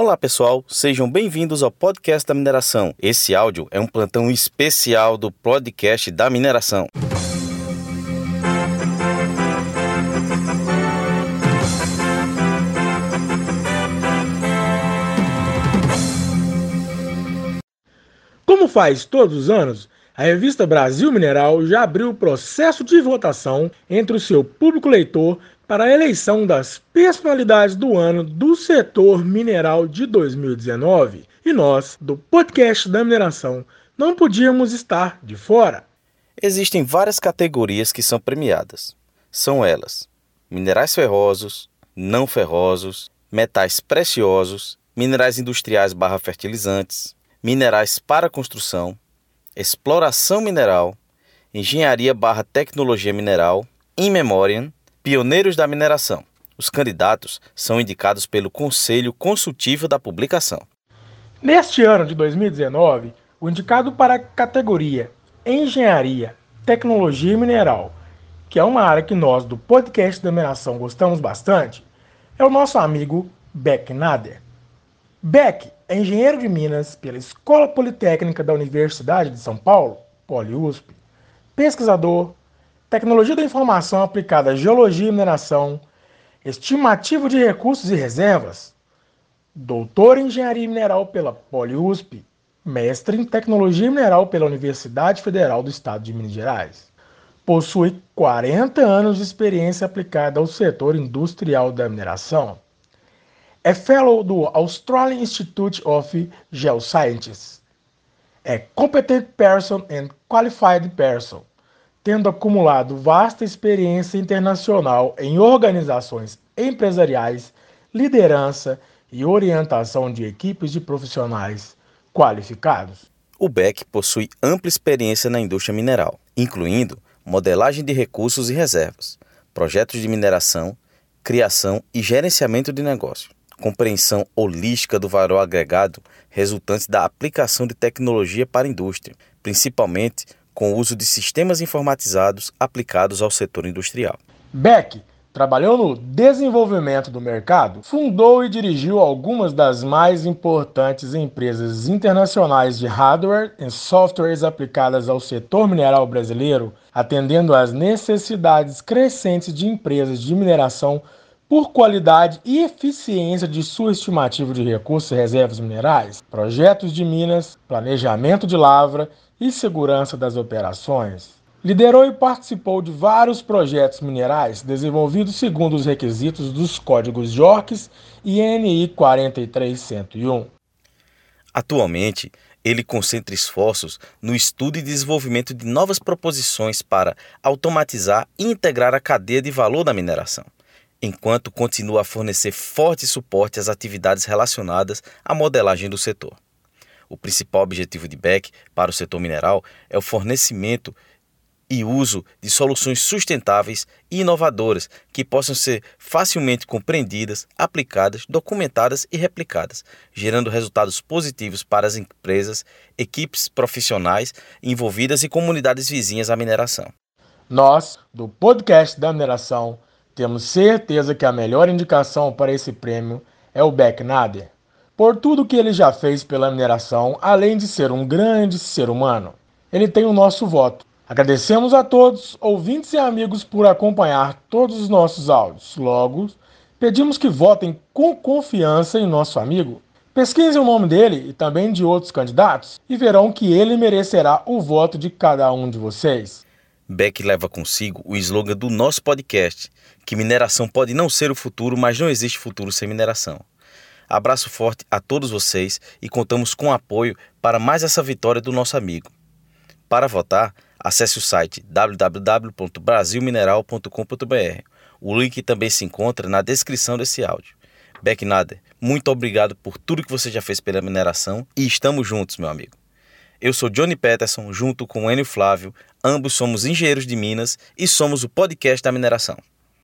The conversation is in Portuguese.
Olá pessoal, sejam bem-vindos ao podcast da mineração. Esse áudio é um plantão especial do podcast da mineração. Como faz todos os anos, a revista Brasil Mineral já abriu o processo de votação entre o seu público leitor para a eleição das personalidades do ano do setor mineral de 2019. E nós, do podcast da mineração, não podíamos estar de fora. Existem várias categorias que são premiadas. São elas: minerais ferrosos, não ferrosos, metais preciosos, minerais industriais barra fertilizantes, minerais para construção, exploração mineral, engenharia barra tecnologia mineral, in memoriam, pioneiros da mineração. Os candidatos são indicados pelo Conselho Consultivo da Publicação. Neste ano de 2019, o indicado para a categoria Engenharia, Tecnologia Mineral, que é uma área que nós do podcast da mineração gostamos bastante, é o nosso amigo Beck Nader. Beck é engenheiro de Minas pela Escola Politécnica da Universidade de São Paulo, PoliUSP, pesquisador, tecnologia da informação aplicada à geologia e mineração, estimativo de recursos e reservas, doutor em engenharia mineral pela PoliUSP, mestre em tecnologia mineral pela Universidade Federal do Estado de Minas Gerais. Possui 40 anos de experiência aplicada ao setor industrial da mineração é Fellow do Australian Institute of Geosciences. É Competent Person and Qualified Person, tendo acumulado vasta experiência internacional em organizações empresariais, liderança e orientação de equipes de profissionais qualificados. O BEC possui ampla experiência na indústria mineral, incluindo modelagem de recursos e reservas, projetos de mineração, criação e gerenciamento de negócio compreensão holística do valor agregado resultante da aplicação de tecnologia para a indústria, principalmente com o uso de sistemas informatizados aplicados ao setor industrial. Beck trabalhou no desenvolvimento do mercado, fundou e dirigiu algumas das mais importantes empresas internacionais de hardware e softwares aplicadas ao setor mineral brasileiro, atendendo às necessidades crescentes de empresas de mineração por qualidade e eficiência de sua estimativa de recursos e reservas minerais, projetos de minas, planejamento de lavra e segurança das operações. Liderou e participou de vários projetos minerais desenvolvidos segundo os requisitos dos códigos JORCs e NI 43101. Atualmente, ele concentra esforços no estudo e desenvolvimento de novas proposições para automatizar e integrar a cadeia de valor da mineração enquanto continua a fornecer forte suporte às atividades relacionadas à modelagem do setor. O principal objetivo de Beck para o setor mineral é o fornecimento e uso de soluções sustentáveis e inovadoras que possam ser facilmente compreendidas, aplicadas, documentadas e replicadas, gerando resultados positivos para as empresas, equipes profissionais envolvidas e comunidades vizinhas à mineração. Nós, do podcast da mineração, temos certeza que a melhor indicação para esse prêmio é o Beck Nader, por tudo que ele já fez pela mineração, além de ser um grande ser humano. Ele tem o nosso voto. Agradecemos a todos, ouvintes e amigos, por acompanhar todos os nossos áudios. Logo, pedimos que votem com confiança em nosso amigo. Pesquisem o nome dele e também de outros candidatos e verão que ele merecerá o voto de cada um de vocês. Beck leva consigo o slogan do nosso podcast, que mineração pode não ser o futuro, mas não existe futuro sem mineração. Abraço forte a todos vocês e contamos com apoio para mais essa vitória do nosso amigo. Para votar, acesse o site www.brasilmineral.com.br. O link também se encontra na descrição desse áudio. Beck Nader, muito obrigado por tudo que você já fez pela mineração e estamos juntos, meu amigo. Eu sou Johnny Peterson, junto com Enio Flávio, ambos somos engenheiros de Minas e somos o podcast da mineração.